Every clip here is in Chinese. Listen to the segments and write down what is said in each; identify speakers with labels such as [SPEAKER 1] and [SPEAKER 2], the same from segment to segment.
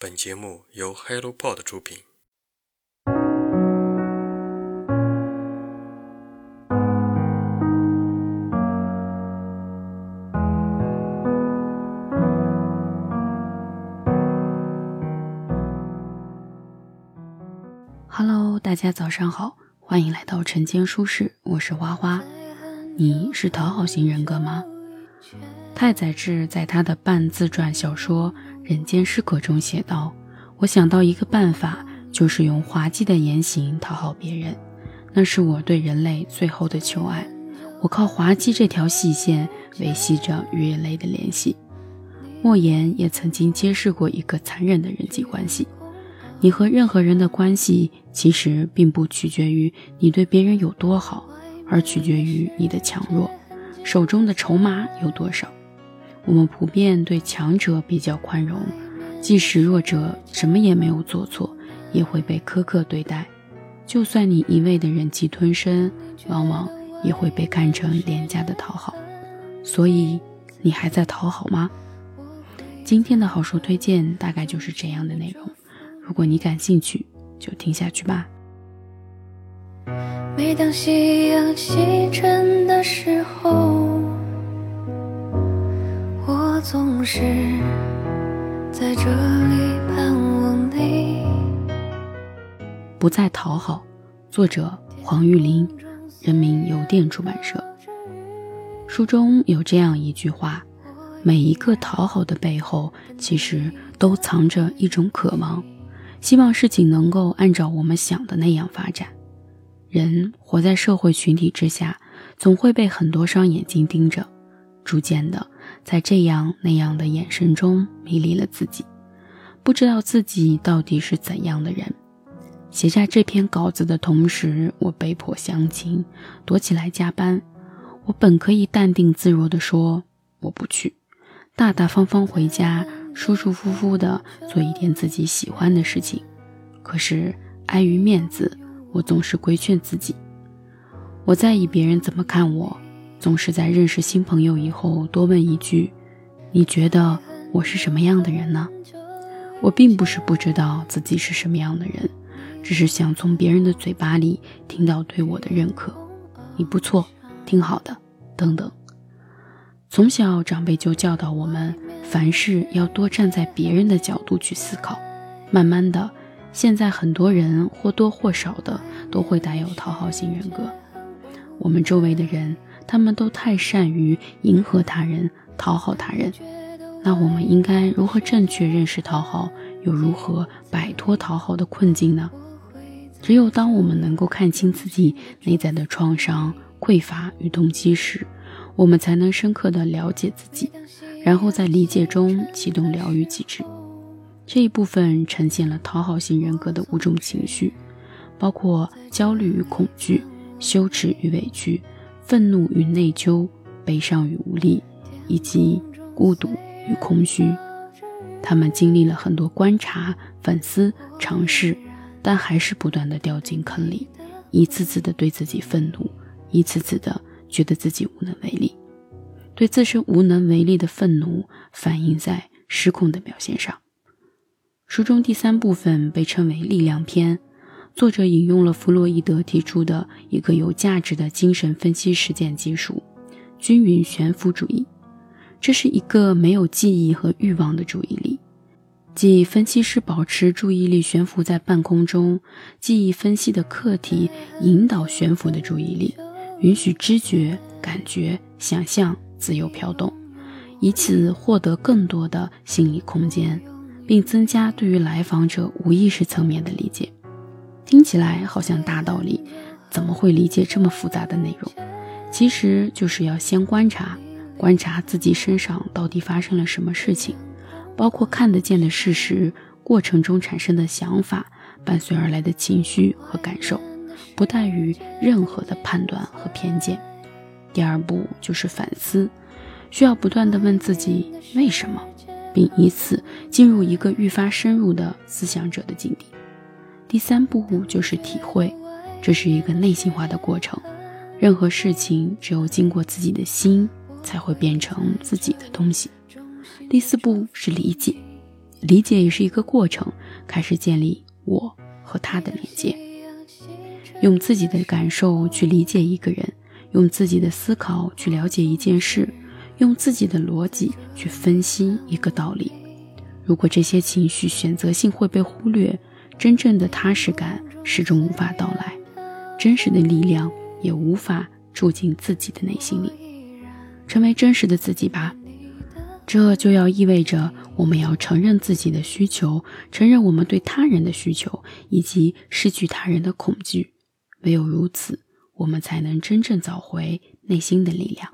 [SPEAKER 1] 本节目由 HelloPod 出品。
[SPEAKER 2] Hello，大家早上好，欢迎来到晨间书适，我是花花。你是讨好型人格吗？太宰治在他的半自传小说《人间失格》中写道：“我想到一个办法，就是用滑稽的言行讨好别人，那是我对人类最后的求爱。我靠滑稽这条细线维系着与人类的联系。”莫言也曾经揭示过一个残忍的人际关系：你和任何人的关系，其实并不取决于你对别人有多好，而取决于你的强弱，手中的筹码有多少。我们普遍对强者比较宽容，即使弱者什么也没有做错，也会被苛刻对待。就算你一味的忍气吞声，往往也会被看成廉价的讨好。所以，你还在讨好吗？今天的好书推荐大概就是这样的内容。如果你感兴趣，就听下去吧。
[SPEAKER 3] 每当夕阳西沉的时候。总是在这里盼望你。
[SPEAKER 2] 不再讨好，作者黄玉玲，人民邮电出版社。书中有这样一句话：每一个讨好的背后，其实都藏着一种渴望，希望事情能够按照我们想的那样发展。人活在社会群体之下，总会被很多双眼睛盯着，逐渐的。在这样那样的眼神中迷离了自己，不知道自己到底是怎样的人。写下这篇稿子的同时，我被迫相亲，躲起来加班。我本可以淡定自若地说我不去，大大方方回家，舒舒服服地做一点自己喜欢的事情。可是碍于面子，我总是规劝自己，我在意别人怎么看我。总是在认识新朋友以后多问一句：“你觉得我是什么样的人呢？”我并不是不知道自己是什么样的人，只是想从别人的嘴巴里听到对我的认可。你不错，挺好的，等等。从小长辈就教导我们，凡事要多站在别人的角度去思考。慢慢的，现在很多人或多或少的都会带有讨好型人格。我们周围的人。他们都太善于迎合他人、讨好他人，那我们应该如何正确认识讨好，又如何摆脱讨好的困境呢？只有当我们能够看清自己内在的创伤、匮乏与动机时，我们才能深刻的了解自己，然后在理解中启动疗愈机制。这一部分呈现了讨好型人格的五种情绪，包括焦虑与恐惧、羞耻与委屈。愤怒与内疚，悲伤与无力，以及孤独与空虚，他们经历了很多观察、反思、尝试，但还是不断的掉进坑里，一次次的对自己愤怒，一次次的觉得自己无能为力。对自身无能为力的愤怒，反映在失控的表现上。书中第三部分被称为力量篇。作者引用了弗洛伊德提出的一个有价值的精神分析实践技术——均匀悬浮主义。这是一个没有记忆和欲望的注意力，即分析师保持注意力悬浮在半空中，记忆分析的课题引导悬浮的注意力，允许知觉、感觉、想象自由飘动，以此获得更多的心理空间，并增加对于来访者无意识层面的理解。听起来好像大道理，怎么会理解这么复杂的内容？其实就是要先观察，观察自己身上到底发生了什么事情，包括看得见的事实、过程中产生的想法、伴随而来的情绪和感受，不带于任何的判断和偏见。第二步就是反思，需要不断的问自己为什么，并以此进入一个愈发深入的思想者的境地。第三步就是体会，这是一个内心化的过程。任何事情只有经过自己的心，才会变成自己的东西。第四步是理解，理解也是一个过程，开始建立我和他的连接，用自己的感受去理解一个人，用自己的思考去了解一件事，用自己的逻辑去分析一个道理。如果这些情绪选择性会被忽略，真正的踏实感始终无法到来，真实的力量也无法住进自己的内心里，成为真实的自己吧。这就要意味着我们要承认自己的需求，承认我们对他人的需求，以及失去他人的恐惧。唯有如此，我们才能真正找回内心的力量。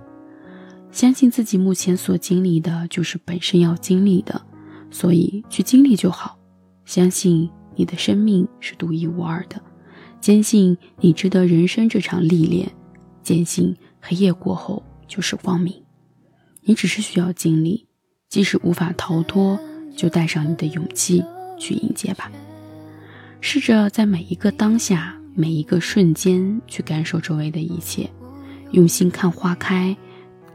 [SPEAKER 2] 相信自己目前所经历的就是本身要经历的，所以去经历就好。相信你的生命是独一无二的，坚信你值得人生这场历练，坚信黑夜过后就是光明。你只是需要经历，即使无法逃脱，就带上你的勇气去迎接吧。试着在每一个当下、每一个瞬间去感受周围的一切，用心看花开，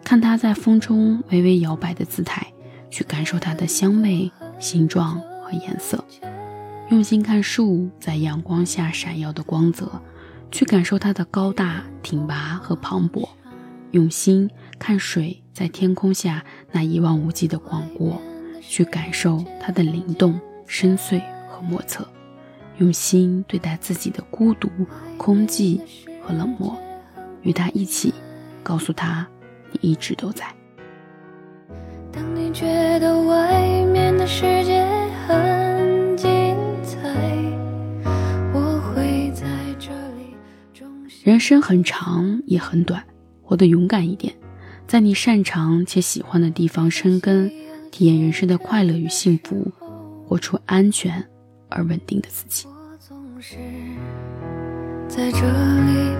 [SPEAKER 2] 看它在风中微微摇摆的姿态，去感受它的香味、形状和颜色；用心看树在阳光下闪耀的光泽，去感受它的高大、挺拔和磅礴；用心看水。在天空下那一望无际的广阔，去感受它的灵动、深邃和莫测，用心对待自己的孤独、空寂和冷漠，与他一起，告诉他你一直都在。
[SPEAKER 3] 当你觉得外面的世界
[SPEAKER 2] 人生很长也很短，活得勇敢一点。在你擅长且喜欢的地方生根，体验人生的快乐与幸福，活出安全而稳定的自己。
[SPEAKER 3] 我总是在这里